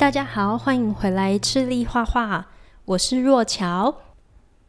大家好，欢迎回来赤力画画，我是若乔。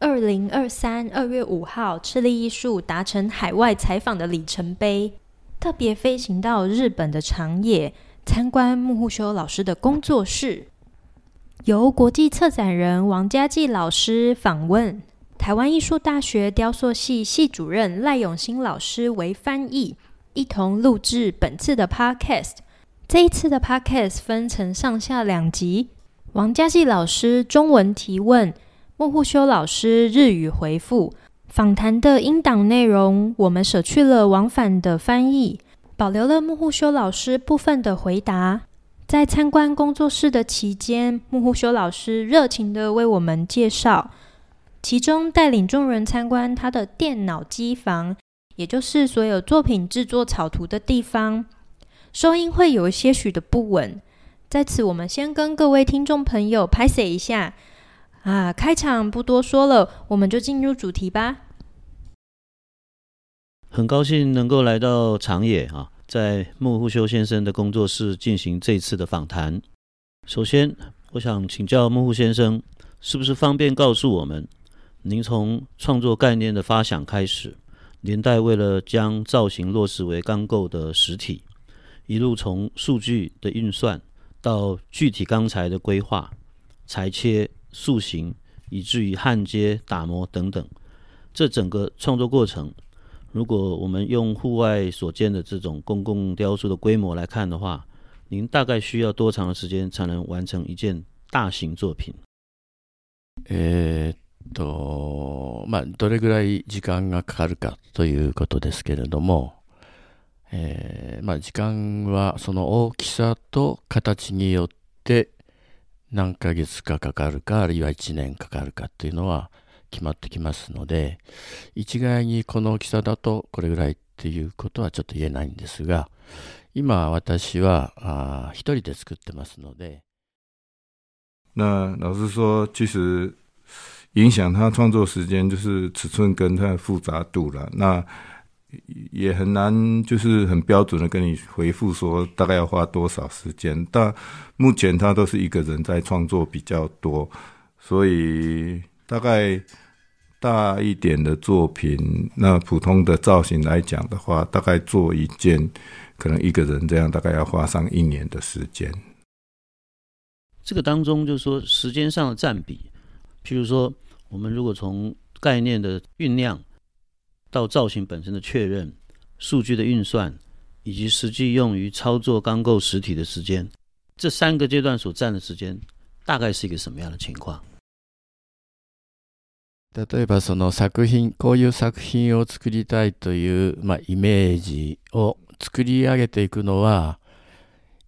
二零二三二月五号，赤力艺术达成海外采访的里程碑，特别飞行到日本的长野，参观木户修老师的工作室，由国际策展人王家骥老师访问，台湾艺术大学雕塑系系主任赖永兴老师为翻译，一同录制本次的 Podcast。这一次的 Podcast 分成上下两集，王家骥老师中文提问。木户修老师日语回复访谈的英档内容，我们舍去了往返的翻译，保留了木户修老师部分的回答。在参观工作室的期间，木户修老师热情地为我们介绍，其中带领众人参观他的电脑机房，也就是所有作品制作草图的地方。收音会有一些许的不稳，在此我们先跟各位听众朋友拍摄一下。啊，开场不多说了，我们就进入主题吧。很高兴能够来到长野啊，在木户修先生的工作室进行这次的访谈。首先，我想请教木户先生，是不是方便告诉我们，您从创作概念的发想开始，年代为了将造型落实为钢构的实体，一路从数据的运算到具体钢材的规划、裁切。塑形，以至于焊接、打磨等等，这整个创作过程，如果我们用户外所见的这种公共雕塑的规模来看的话，您大概需要多长的时间才能完成一件大型作品？えー、っと、まあ、どれぐらい时间がかかるかということですけれども、 えー、まあ、时间はその大きさと形によって。何ヶ月かかかるか、あるいは1年かかるかっていうのは决まってきますので、一概にこの大きさだとこれぐらいっていうことはちょっと言えないんですが、今私は一人で作ってますので。那老实说，其实影响他创作时间就是尺寸跟它的复杂度了。那也很难，就是很标准的跟你回复说大概要花多少时间。但目前他都是一个人在创作比较多，所以大概大一点的作品，那普通的造型来讲的话，大概做一件，可能一个人这样大概要花上一年的时间。这个当中就是说时间上的占比，譬如说我们如果从概念的酝酿。到造型本身的确认、数据的运算，以及实际用于操作钢构实体的时间，这三个阶段所占的时间，大概是一个什么样的情况？例えばその作品、こういう作品を作りたいという、まあ、イメージを作り上げていくのは、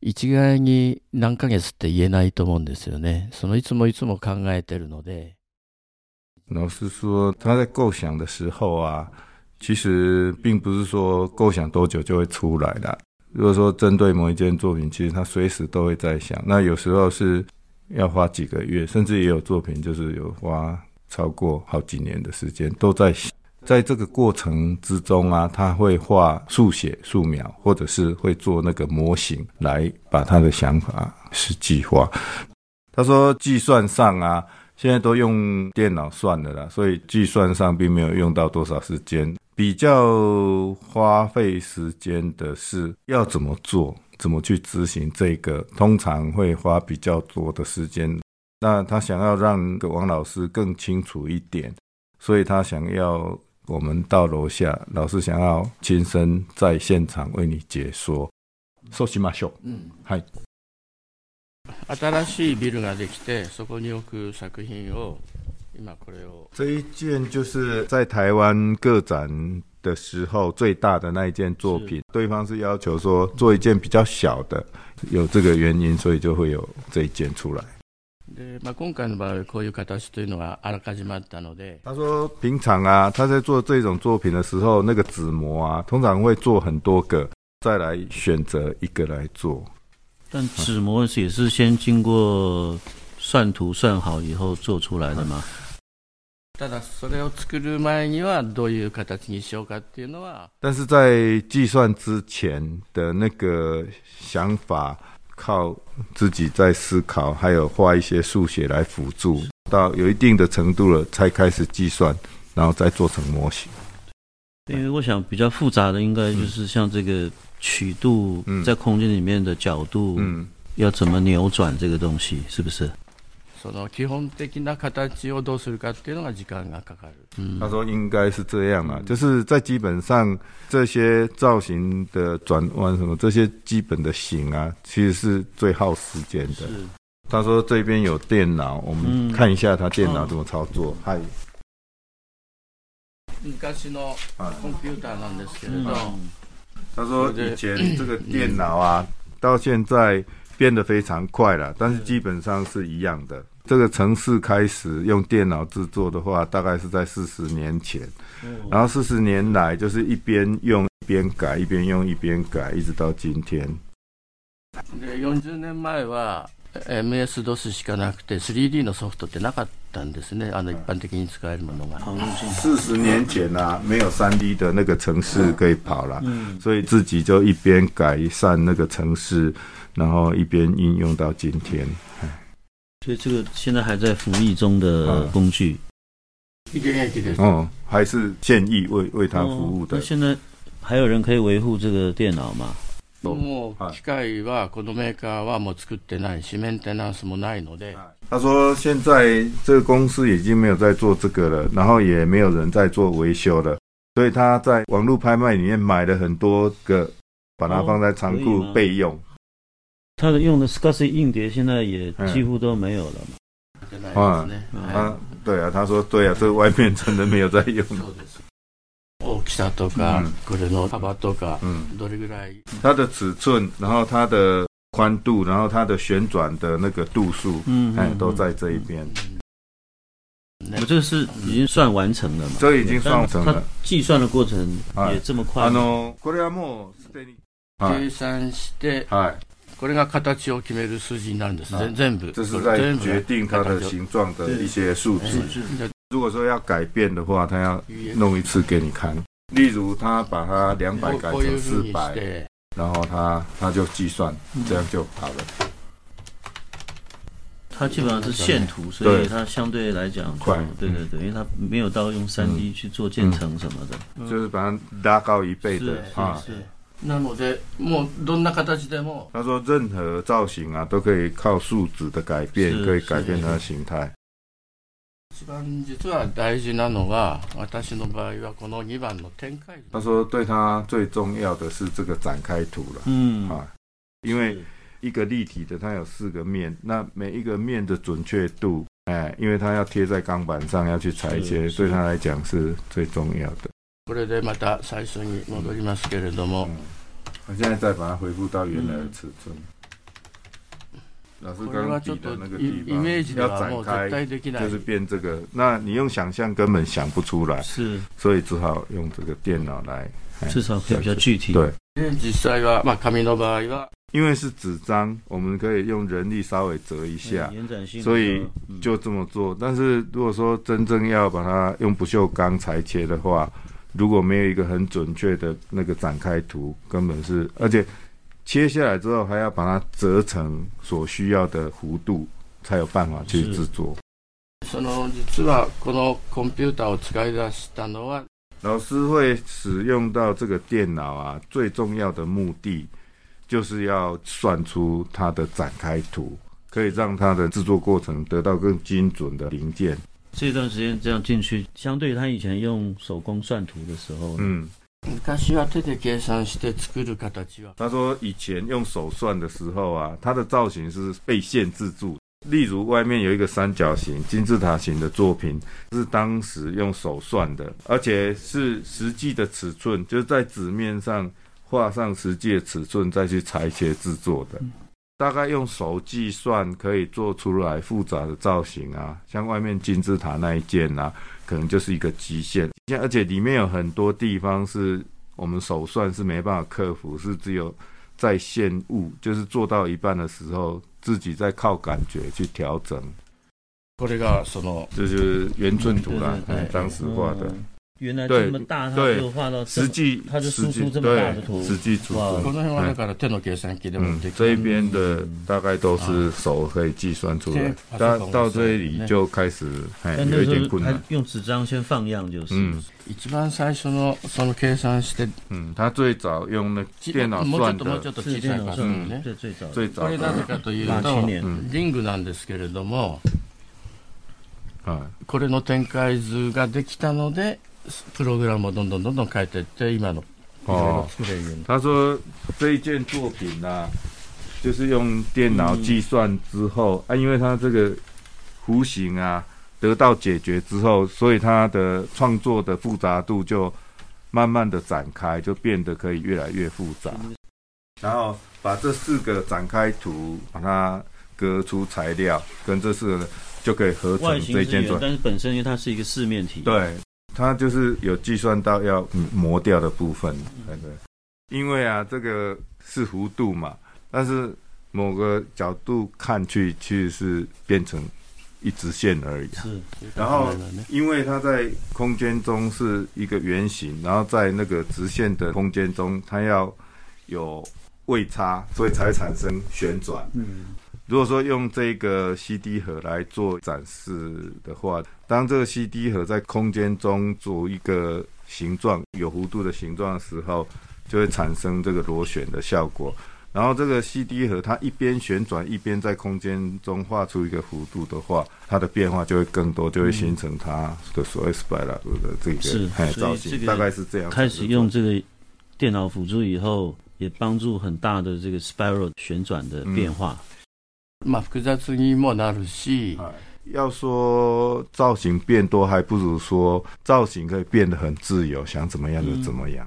一概に何ヶ月って言えないと思うんですよね。そのいつもいつも考えてるので。老实说，他在构想的时候啊。其实并不是说构想多久就会出来的。如果说针对某一件作品，其实他随时都会在想。那有时候是要花几个月，甚至也有作品就是有花超过好几年的时间都在想。在这个过程之中啊，他会画速写、素描，或者是会做那个模型来把他的想法实际化。他说计算上啊，现在都用电脑算的啦，所以计算上并没有用到多少时间。比较花费时间的是要怎么做，怎么去执行这个，通常会花比较多的时间。那他想要让王老师更清楚一点，所以他想要我们到楼下，老师想要亲身在现场为你解说。说起马秀，嗯，嗨。新しいビルができて、そこに置く作品を。 这一件就是在台湾个展的时候最大的那一件作品，对方是要求说做一件比较小的，有这个原因，所以就会有这一件出来。他说平常啊，他在做这种作品的时候，那个纸模啊，通常会做很多个，再来选择一个来做。但纸模也是先经过算图算好以后做出来的吗？ただそれを作る前にはどういう形にしようかっていうのは，但是在计算之前的那个想法 靠自己在思考，还有画一些数学来辅助，到有一定的程度了，才开始计算，然后再做成模型。因为我想比较复杂的，应该就是像这个曲度，在空间里面的角度，嗯，要怎么扭转这个东西，是不是？ その基本的な形をどうするかっていうのが时间がかかる。嗯，他说应该是这样啊，就是在基本上这些造型的转弯什么这些基本的型啊，其实是最耗时间的。是，他说这边有电脑，我们看一下他电脑怎么操作。嗨、嗯，昔のコンピューターなんですけれど，他说以前这个电脑啊，到现在变得非常快了，但是基本上是一样的。这个程式开始用电脑制作的话，大概是在四十年前，然后四十年来就是一边用一边改，一边用一边改，一直到今天。40年前は MS-DOS しかなくて 3D のソフトってなかったんですね。あの一般的に使えるものが。四十年前啊，没有 3D 的那个程式可以跑了，所以自己就一边改善那个程式，然后一边应用到今天。 所以这个现在还在服役中的工具，哦，还是现役为为他服务的。那现在还有人可以维护这个电脑吗？もう机械はこのメーカーはもう作ってないし、メンテナンスもないので。他说现在这个公司已经没有在做这个了，然后也没有人在做维修了，所以他在网络拍卖里面买了很多个，把它放在仓库备用。 他的用的 SCSI 硬碟现在也几乎都没有了嘛？啊，啊，对啊，他说对啊，这个外面真的没有在用。大きさとか、これの幅とか、どれぐらい？它的尺寸，然后它的宽度，然后它的旋转的那个度数，嗯，哎，都在这一边。我这个是已经算完成了嘛？这已经算完成了。计算的过程也这么快？あの、これはもうすでに计算して、はい。 これが形を决める数字になるんです。全部。这是在决定它的形状的一些数字。如果说要改变的话，他要弄一次给你看。例如，他把它两百改成四百，然后他他就计算，这样就好了。它基本上是线图，所以它相对来讲快。对对对，因为它没有到用三 D 去做建程什么的，就是把它拉高一倍的啊。 那么的，もうどんな形でも。他说，任何造型啊，都可以靠数值的改变，可以改变它的形态。一番実は大事なのが、私の场合はこの二番の展开。他说，对他最重要的是这个展开图了。嗯啊，因为一个立体的，它有四个面，那每一个面的准确度，哎，因为它要贴在钢板上，要去裁切，对他来讲是最重要的。これでまた最初に戻りますけれども。我现在再把它恢复到原来的尺寸。老师刚刚提的那个地方要展开，就是变这个。那你用想象根本想不出来，是，所以只好用这个电脑来，至少可以比较具体。对，因为是纸张，我们可以用人力稍微折一下，所以就这么做。但是如果说真正要把它用不锈钢裁切的话，如果没有一个很准确的那个展开图，根本是，而且切下来之后还要把它折成所需要的弧度，才有办法去制作。その実はこのコンピューターを使い出したのは，老师会使用到这个电脑啊，最重要的目的就是要算出它的展开图，可以让它的制作过程得到更精准的零件。 这段时间这样进去，相对于他以前用手工算图的时候，嗯，他说以前用手算的时候啊，它的造型是被限制住。例如外面有一个三角形、金字塔形的作品，是当时用手算的，而且是实际的尺寸，就是在纸面上画上实际的尺寸，再去裁切制作的。大概用手计算可以做出来复杂的造型啊，像外面金字塔那一件啊，可能就是一个极限。而且里面有很多地方是我们手算是没办法克服，是只有在线物，就是做到一半的时候，自己在靠感觉去调整。这个什么？这就是圆寸图啦，当时画的。原来这么大，他就画到实际，他就输出这么大的图，实际出哇，这一边的大概都是手可以计算出来，到到这里就开始有一点困难。用纸张先放样就是。嗯，一番最初のその计算して，嗯，他最早用那电脑算的，是电脑算的，最最早最早。これなぜかというと、リングなんですけれども、これの展开図ができたので。 プログラムをどんどんどんどん変えていって今の哦，他说这一件作品呢、啊，就是用电脑计算之后、嗯、啊，因为他这个弧形啊得到解决之后，所以他的创作的复杂度就慢慢的展开，就变得可以越来越复杂。然后把这四个展开图，把它割出材料，跟这四个就可以合成这件作品。但是本身因为它是一个四面体，对。 它就是有计算到要磨掉的部分，对对，因为啊，这个是弧度嘛，但是某个角度看去，其实是变成一直线而已。是，然后因为它在空间中是一个圆形，然后在那个直线的空间中，它要有位差，所以才产生旋转。嗯。如果说用这个 CD 盒来做展示的话，当这个 CD 盒在空间中做一个形状，有弧度的形状的时候，就会产生这个螺旋的效果。然后这个 CD 盒它一边旋转一边在空间中画出一个弧度的话，它的变化就会更多，就会形成它的所谓 spiral 的这个是造型，大概是这样。开始用这个电脑辅助以后，也帮助很大的这个 spiral 旋转的变化。嗯嘛，复杂にもなるし，要说造型变多，还不如说造型可以变得很自由，想怎么样就怎么样。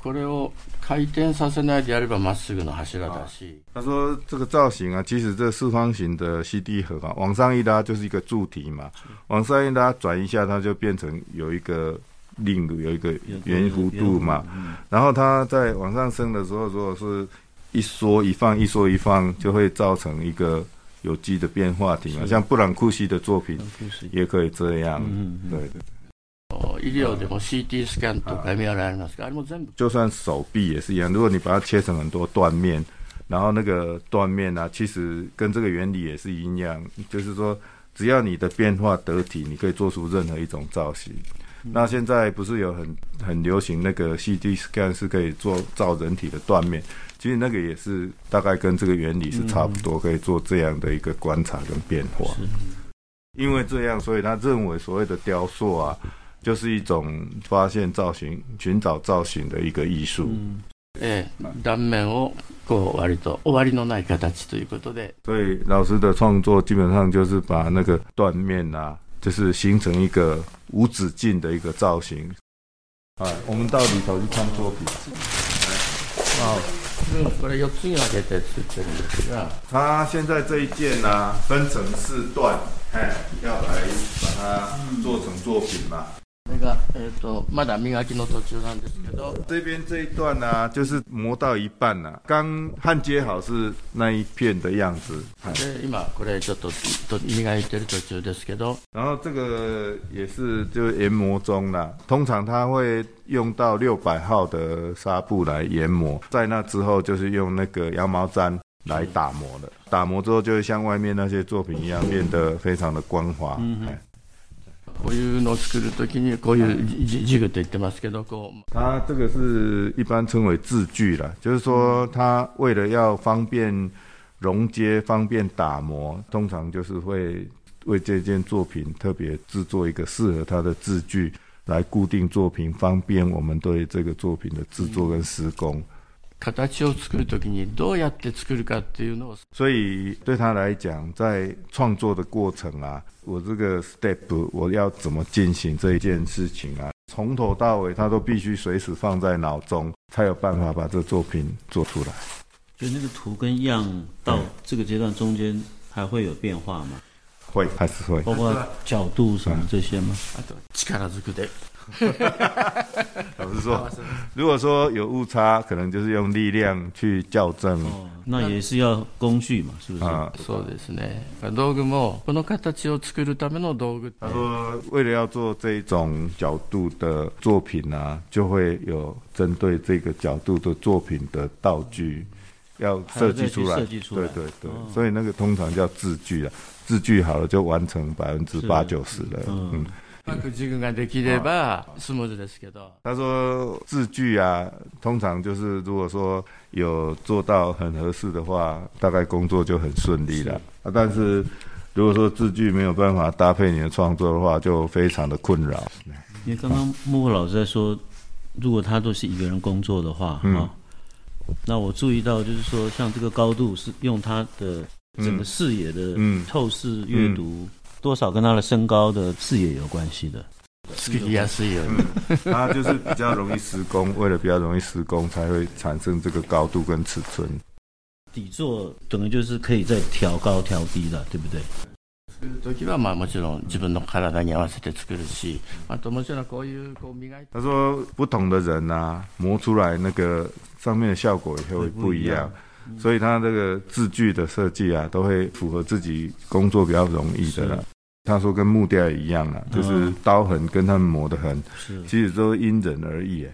これを回転させないでやればまっすぐの柱だし。他说这个造型啊，其实这四方形的 CD 盒啊，往上一拉就是一个柱体嘛，往上一拉转一下，它就变成有一个令有一个圆弧度嘛。然后它在往上升的时候，如果是一缩一放，一缩一放，就会造成一个有机的变化体嘛。像布朗库西的作品也可以这样。嗯嗯对对对。哦，医疗的 CT scan 都改变了，就算手臂也是一样，如果你把它切成很多断面，然后那个断面啊，其实跟这个原理也是一样，就是说只要你的变化得体，你可以做出任何一种造型。嗯、那现在不是有很很流行那个 CT scan 是可以做造人体的断面？其实那个也是大概跟这个原理是差不多，可以做这样的一个观察跟变化。因为这样，所以他认为所谓的雕塑啊，就是一种发现造型、寻找造型的一个艺术。哎，断面をこう割と终わりのない形ということで。所以老师的创作基本上就是把那个断面啊，就是形成一个无止境的一个造型。哎，我们到里头去看作品。好。 嗯，これ4つに分けて作ってるんですが，他现在这一件呢、啊，分成四段，哎，要来把它做成作品嘛。 那个，えっと、まだ磨きの途中なんですけど，这边这一段呢、啊，就是磨到一半了、啊，刚焊接好是那一片的样子。で、今これちょっと磨いてる途中ですけど，然后这个也是就研磨中了，通常它会用到六百号的纱布来研磨，在那之后就是用那个羊毛毡来打磨的，打磨之后就会像外面那些作品一样变得非常的光滑。嗯 こういうのを作るときにこういうジグと言ってますけど，こう。它这个是一般称为字具啦，就是说它为了要方便熔接、方便打磨，通常就是会为这件作品特别制作一个适合它的字具来固定作品，方便我们对这个作品的制作跟施工。 形を作るときにどうやって作るかっていうのを，所以对他来讲，在创作的过程啊，我这个 step 我要怎么进行这一件事情啊，从头到尾他都必须随时放在脑中，才有办法把这作品做出来。就那个图跟样到这个阶段中间还会有变化吗？会，还是会，包括角度什么这些吗？力ずくで。 老实说，如果说有误差，可能就是用力量去校正。哦，那也是要工具嘛，是不是？啊，そうですね。道具もこの形を作るための道具。他说，为了要做这种角度的作品啊，就会有针对这个角度的作品的道具要设计出来。设计出来。对对对，哦、所以那个通常叫字具啊，字具好了就完成百分之八九十了。嗯。嗯 他说字句啊，通常就是如果说有做到很合适的话，大概工作就很顺利了。啊，但是如果说字句没有办法搭配你的创作的话，就非常的困扰。因为刚刚幕后老师在说，如果他都是一个人工作的话，嗯、啊，那我注意到就是说，像这个高度是用他的整个视野的透视阅读。嗯嗯多少跟他的身高的视野有关系的，是也是有，他就是比较容易施工，为了比较容易施工，才会产生这个高度跟尺寸。底座等于就是可以再调高调低的，对不对？他说不同的人啊，磨出来那个上面的效果也会不一样。所以他这个字具的设计啊，都会符合自己工作比较容易的了。他说跟木雕一样啊，就是刀痕跟他们磨的痕，其实都因人而异。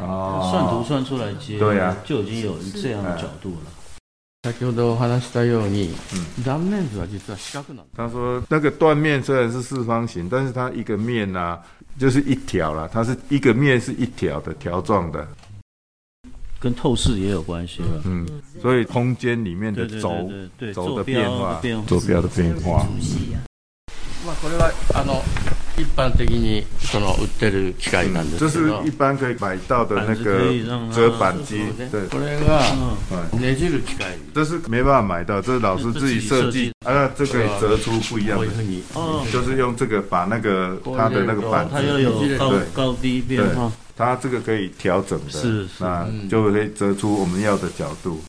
哦，算图算出来接，对呀，就已经有这样的角度了。他说那个断面虽然是四方形，但是它一个面呢、啊，就是一条啦，它是一个面是一条的条状的。跟透视也有关系了，嗯，所以空间里面的轴轴的变化，坐标的变化。一般的你这是一般可以买到的那个折板机，对，这是没办法买到，这是老师自己设计，啊，这可以折出不一样的，就是用这个把那个它的那个板，它要有高高低变化。它这个可以调整的，是，那就可以折出我们要的角度。